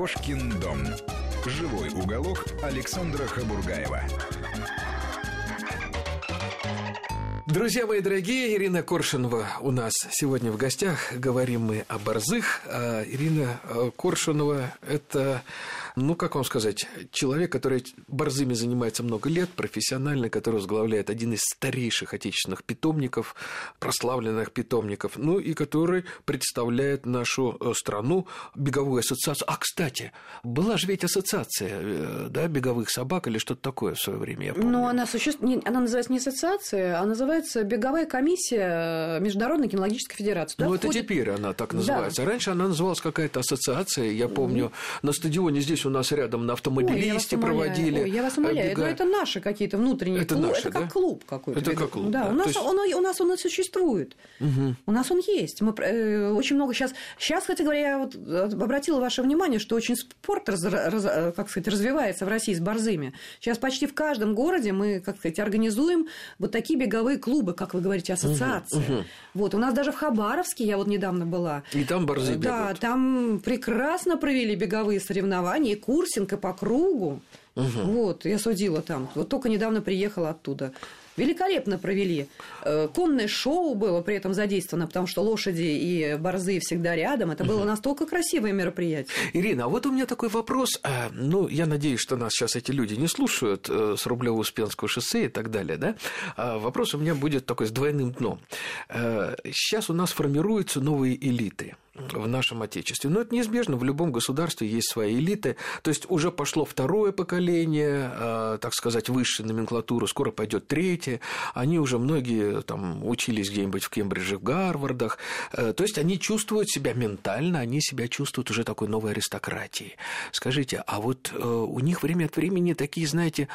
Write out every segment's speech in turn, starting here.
Кошкин дом. Живой уголок Александра Хабургаева. Друзья мои дорогие, Ирина Коршунова у нас сегодня в гостях. Говорим мы о борзых. А Ирина э, Коршунова – это, ну, как вам сказать, человек, который борзыми занимается много лет, профессионально, который возглавляет один из старейших отечественных питомников, прославленных питомников, ну, и который представляет нашу э, страну, беговую ассоциацию. А, кстати, была же ведь ассоциация, э, да, беговых собак или что-то такое в свое время, я помню. Ну, она существует, она называется не ассоциация, а называется беговая комиссия Международной кинологической федерации. Ну, входит... это теперь она так называется. Да. Раньше она называлась какая-то ассоциация. Я помню, mm-hmm. на стадионе здесь у нас рядом на автомобилисте Ой, проводили. Ой, я вас умоляю, бега... но это наши какие-то внутренние это клубы. Наши, это да? как клуб какой-то. Это как клуб. Да, да. У, нас, есть... он, у нас он и существует. Угу. У нас он есть. Мы э, очень много сейчас. Сейчас, кстати говоря, я вот обратила ваше внимание, что очень спорт раз, раз, как сказать, развивается в России с борзыми. Сейчас почти в каждом городе мы, как сказать, организуем вот такие беговые клубы, как вы говорите, ассоциации. Угу, угу. Вот, у нас даже в Хабаровске, я вот недавно была. И там борзы бегают. Да, там прекрасно провели беговые соревнования, и курсинг, и по кругу. Угу. Вот, я судила там. Вот только недавно приехала оттуда. Великолепно провели. Э, конное шоу было при этом задействовано, потому что лошади и борзы всегда рядом. Это было настолько красивое мероприятие. Ирина, а вот у меня такой вопрос. А, ну, я надеюсь, что нас сейчас эти люди не слушают э, с Рублево-Успенского шоссе и так далее, да? А вопрос у меня будет такой с двойным дном. Э, сейчас у нас формируются новые элиты в нашем Отечестве. Но это неизбежно, в любом государстве есть свои элиты. То есть уже пошло второе поколение, так сказать, высшей номенклатуры, скоро пойдет третье. Они уже многие там учились где-нибудь в Кембридже, в Гарвардах. Э, то есть они чувствуют себя ментально, они себя чувствуют уже такой новой аристократией. Скажите, а вот э, у них время от времени такие, знаете,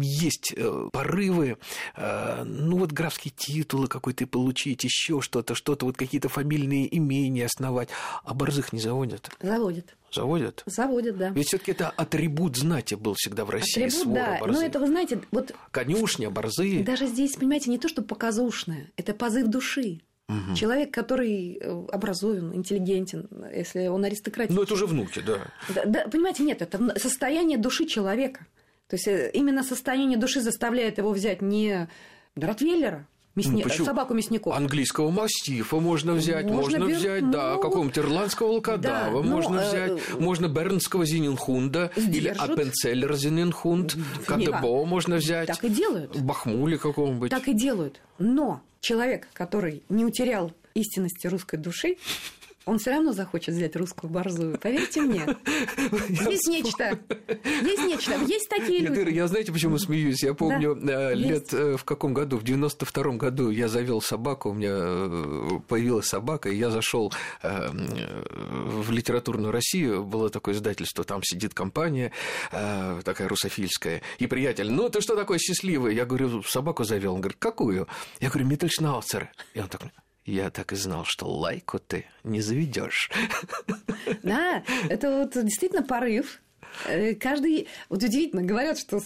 есть порывы, ну вот графские титулы какой-то получить, еще что-то, что-то, вот какие-то фамильные имения основать, а борзых не заводят? Заводят. Заводят? Заводят, да. Ведь все-таки это атрибут знати был всегда в России. Атрибут, свора да. борзых. Но это, вы знаете, вот... Конюшня, борзые. Даже здесь, понимаете, не то, что показушное, это позыв души. Угу. Человек, который образован, интеллигентен, если он аристократичный. Ну, это уже внуки, да. да. Да, понимаете, нет, это состояние души человека. То есть именно состояние души заставляет его взять не Ротвейлера, Мясни... Ну, собаку мясников. Английского мастифа можно взять, можно, можно взять, ну... да, какого-нибудь ирландского волкодава, да, можно ну, взять, э... можно бернского зенинхунда или аппенцеллер зенинхунд, Кадебо можно взять. Так и делают. Бахмули какого-нибудь. Так и делают. Но человек, который не утерял истинности русской души, он все равно захочет взять русскую борзую. Поверьте мне. Есть нечто. Есть нечто. Есть такие Нет, люди. Ира, я знаете, почему смеюсь? Я помню, да, лет есть. в каком году? В 92-м году я завел собаку, у меня появилась собака, и я зашел в литературную Россию, было такое издательство, там сидит компания такая русофильская, и приятель, ну ты что такой счастливый? Я говорю, собаку завел. Он говорит, какую? Я говорю, Миттельшнауцер. И он такой, я так и знал, что лайку ты не заведешь. Да, это вот действительно порыв. Каждый... Вот удивительно, говорят, что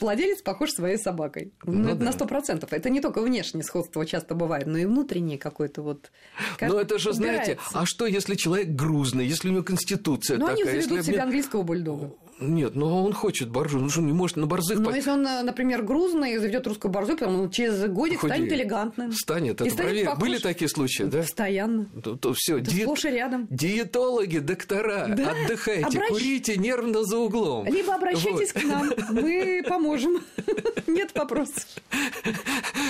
владелец похож своей собакой. Ну, ну это да. на сто процентов. Это не только внешнее сходство часто бывает, но и внутреннее какое-то вот... Ну, это же, знаете, а что, если человек грузный, если у него конституция ну, такая? Ну, они заведут если... себе английского бульдога. Нет, но он хочет боржу, ну что, не может на борзых... Ну, если он, например, грузный и заведет русскую борзу, потом через годик Худеет. станет элегантным. Станет, это проверь. Были такие случаи, да? Постоянно. То, то все. Сплошь и рядом. Диетологи, доктора, да? отдыхайте, Обращ... курите нервно за углом. Либо обращайтесь вот. к нам, мы поможем. Нет вопросов.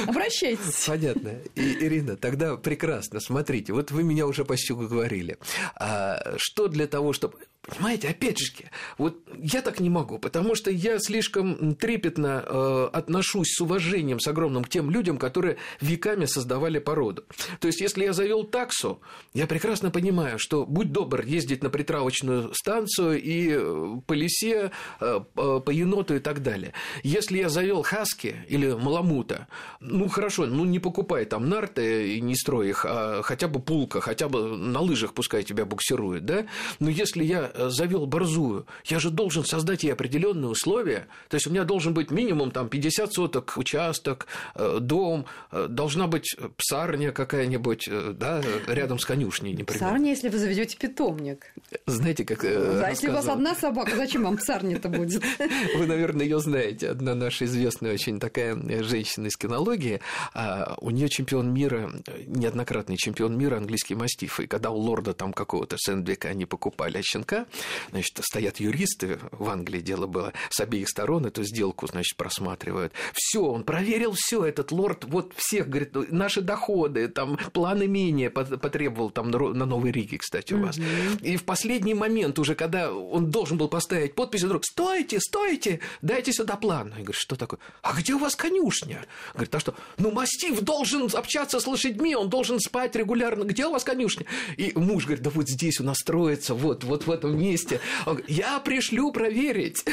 Обращайтесь. Понятно. И, Ирина, тогда прекрасно. Смотрите, вот вы меня уже почти уговорили. А, что для того, чтобы... Понимаете, опять же, вот я так не могу, потому что я слишком трепетно э, отношусь с уважением, с огромным к тем людям, которые веками создавали породу. То есть, если я завел таксу, я прекрасно понимаю, что будь добр ездить на притравочную станцию и э, по лесе, э, по еноту и так далее. Если я завел хаски или маламута, ну хорошо, ну не покупай там нарты и не строй их, а хотя бы пулка, хотя бы на лыжах пускай тебя буксирует, да? Но если я э, завел борзую, я же должен создать ей определенные условия. То есть у меня должен быть минимум там 50 соток участок, э, дом, должна быть псарня какая-нибудь, да, рядом с конюшней, например. Псарня, если вы заведете питомник. Знаете, как А если у вас одна собака, зачем вам псарня-то будет? Вы, наверное, ее знаете. Одна наша известная очень такая женщина из кинологии. А у нее чемпион мира, неоднократный чемпион мира английский мастиф. И когда у лорда там какого-то Сэндвика они покупали щенка, значит, стоят юристы, в Англии дело было, с обеих сторон эту сделку, значит, просматривают. Все, он проверил все, этот лорд, вот всех, говорит, наши доходы, там, план имения потребовал там на Новой Риге, кстати, у вас. И в последний момент уже, когда он должен был поставить подпись, вдруг, стойте, стойте, дайте сюда план. Я говорю, что такое? А где у вас конюшня? Говорит, а что? Ну, мастиф должен общаться с лошадьми, он должен спать регулярно. Где у вас конюшня? И муж говорит, да вот здесь у нас строится, вот, вот в этом месте. Он говорит, я пришлю проверить.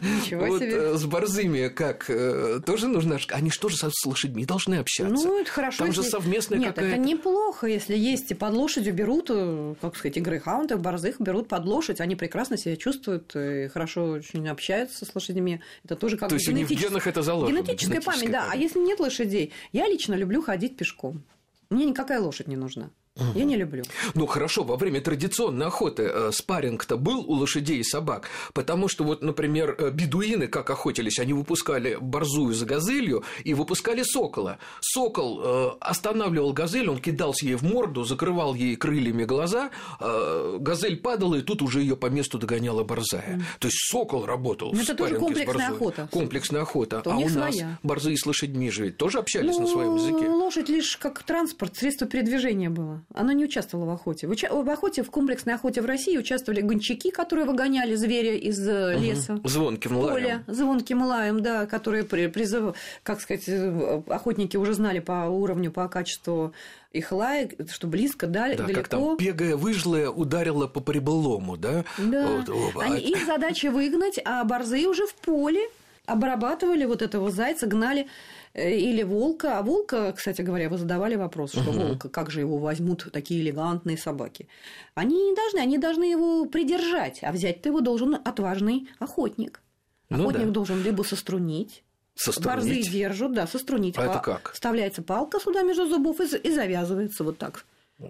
Ничего вот, себе. Э, с борзыми как? Э, тоже нужно... Они что же с лошадьми должны общаться? Ну, это хорошо. Там если... же совместная Нет, какая-то... это неплохо, если есть и под лошадью берут, э, как сказать, и грейхаунды, борзых берут под лошадь, они прекрасно себя чувствуют, и хорошо очень общаются с лошадьми. Это тоже как То есть у них в генах это заложено? Генетическая память, да. А если нет лошадей? Я лично люблю ходить пешком. Мне никакая лошадь не нужна. Я не люблю. Ну хорошо, во время традиционной охоты э, спарринг-то был у лошадей и собак, потому что вот, например, э, бедуины, как охотились, они выпускали борзую за газелью и выпускали сокола. Сокол э, останавливал газель, он кидался ей в морду, закрывал ей крыльями глаза, э, газель падала, и тут уже ее по месту догоняла борзая. Mm. То есть сокол работал Но в это тоже комплексная охота. Комплексная охота. Это а у нас своя. борзые с лошадьми же тоже общались Ну, на своем языке. лошадь лишь как транспорт, средство передвижения было. Она не участвовала в охоте. В, уча- в охоте, в комплексной охоте в России участвовали гончаки, которые выгоняли зверя из э, леса. Звонким лаем. Поля, звонким лаем, да, которые при- призыв, как сказать, э, охотники уже знали по уровню, по качеству их лая, что близко, дали, Да, далеко. как там пегая выжлая ударила по прибылому, да? Да. Вот, оба. Они, их задача выгнать, а борзые уже в поле обрабатывали вот этого зайца, гнали э, или волка. А волка, кстати говоря, вы задавали вопрос, что волка, как же его возьмут такие элегантные собаки. Они не должны, они должны его придержать, а взять-то его должен отважный охотник. Ну Охотник да. должен либо сострунить, Сострунить. Борзые держат, да, сострунить. А это как? Вставляется палка сюда между зубов и, и завязывается вот так.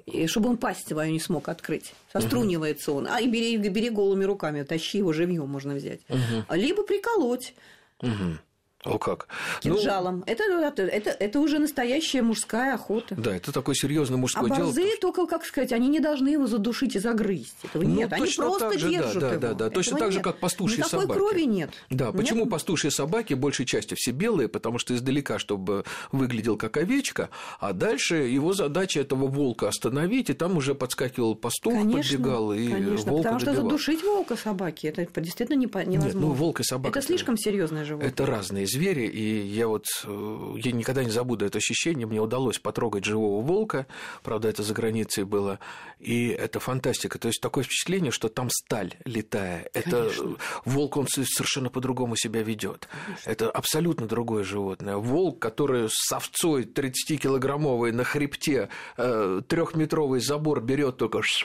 И чтобы он пасть свою не смог открыть. Сострунивается он. А и бери, бери голыми руками, тащи его живьем можно взять. Либо приколоть Mm-hmm. О как. Ну, кинжалом. это, это, это, это уже настоящая мужская охота. да, это такое серьезное А мужское дело. борзые только, как сказать, они не должны его задушить и загрызть. Этого Ну, нет. Они точно просто же, да, держат да, его. да, да. Точно Этого так же, нет. как пастушьи Никакой собаки. крови нет. Да, Нет. почему пастушьи собаки большей частью все белые? Потому что издалека, чтобы выглядел как овечка, а дальше его задача этого волка остановить, и там уже подскакивал пастух, Конечно, подбегал, и конечно, волка потому что добивал. задушить волка собаки это действительно не, невозможно. Нет, ну волк и собака. это слишком серьезное животное. Это разные звери, и я вот э, я никогда не забуду это ощущение. Мне удалось потрогать живого волка, правда, это за границей было, и это фантастика. То есть такое впечатление, что там сталь летая. Это Конечно. волк, он с- совершенно по-другому себя ведет. Это абсолютно другое животное. Волк, который с овцой 30-килограммовой на хребте э, трехметровый забор берет только с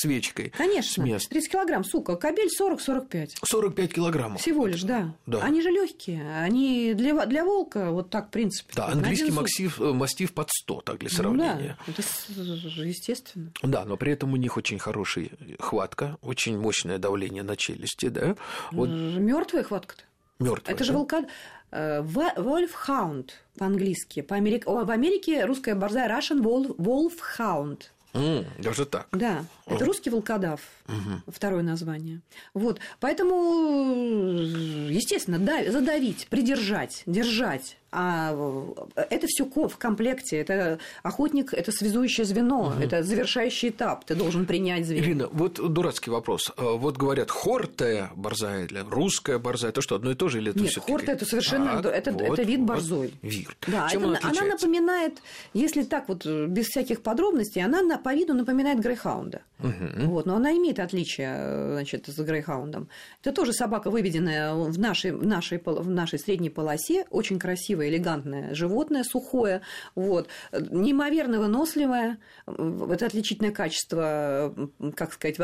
свечкой. С Конечно, места. 30 килограмм, сука, кабель 40-45. 45 килограммов. Всего лишь, да. Да. Они же легкие. Они для, для волка вот так, в принципе. Да, английский мастиф, э, мастиф под 100, так для Ну сравнения. да, это естественно. Да, но при этом у них очень хорошая хватка, очень мощное давление на челюсти, да. Вот Мертвая хватка-то. мертвые. Это же волка... Wolfhound по-английски. По -америк... О, В Америке русская борзая Russian Wolf... Wolfhound. Даже так. Да, это русский волкодав, второе название. Вот, поэтому, естественно, да- задавить, придержать, держать. А это все в комплекте. Это охотник, это связующее звено, это завершающий этап. Ты должен принять зверя. Ирина, вот дурацкий вопрос. А, Вот говорят, хортая борзая или русская борзая, это что, одно и то же или это Нет, всё-таки- хорта это совершенно Так, это, вот, это вид вот, борзой. Вид. Да, Чем это- он она отличается? напоминает, если так вот э, без всяких подробностей, она на, по виду напоминает грейхаунда. Вот, но она имеет отличие, э, значит, с грейхаундом. Это тоже собака, выведенная в нашей, в нашей, в нашей средней полосе, очень красивая красивое, элегантное животное, сухое, вот, неимоверно выносливое, это отличительное качество, как сказать,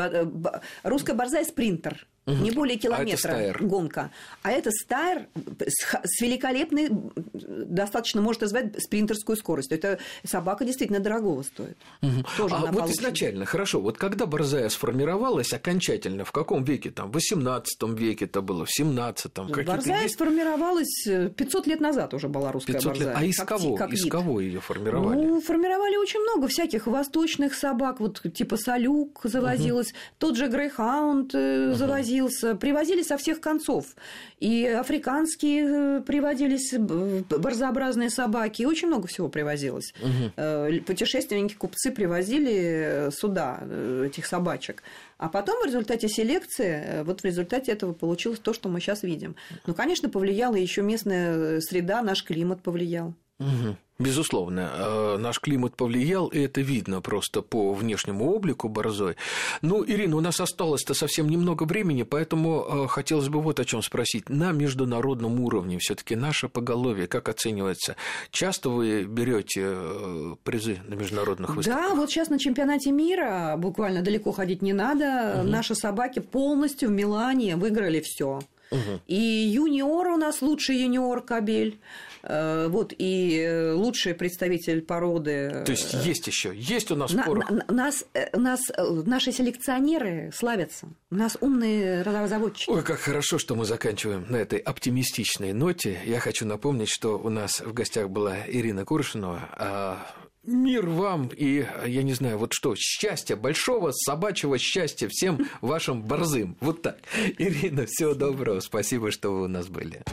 русская борзая спринтер, Угу. Не более километра а гонка. А это стайр с великолепной, достаточно может назвать спринтерскую скорость. Это собака действительно дорогого стоит. Угу. Тоже а вот получит. изначально, хорошо, вот когда борзая сформировалась окончательно, в каком веке там? В 18 веке это было, в 17 -м, Борзая есть... сформировалась 500 э, лет назад уже была русская 500 борзая. Лет. А из как, кого? Как из кого ее формировали? Ну, формировали очень много всяких восточных собак, вот типа Салюк завозилась, угу. тот же Грейхаунд угу. Привозился, привозили со всех концов. И африканские э, приводились борзообразные собаки, очень много всего привозилось. Угу. Путешественники, купцы привозили сюда этих собачек. А потом в результате селекции, вот в результате этого получилось то, что мы сейчас видим. Ну, конечно, повлияла еще местная среда, наш климат повлиял. Угу. Безусловно, э, наш климат повлиял, и это видно просто по внешнему облику борзой. Ну, Ирина, у нас осталось-то совсем немного времени, поэтому э, хотелось бы вот о чем спросить. На международном уровне все-таки наше поголовье как оценивается? Часто вы берете э, призы на международных выставках? Да, вот сейчас на чемпионате мира буквально далеко ходить не надо. Угу. Наши собаки полностью в Милане выиграли все. Угу. И юниор у нас лучший юниор кабель. Э, вот, и э, лучший представитель породы. То есть есть еще, есть у нас на, порох. На, нас, э, нас, наши селекционеры славятся. У нас умные разработчики. Ой, как хорошо, что мы заканчиваем на этой оптимистичной ноте. Я хочу напомнить, что у нас в гостях была Ирина Куршинова, а Мир вам и, я не знаю, вот что, счастья, большого собачьего счастья всем вашим борзым. Вот так. Ирина, всего доброго. Спасибо, что вы у нас были.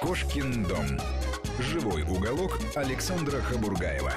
Кошкин дом. Живой уголок Александра Хабургаева.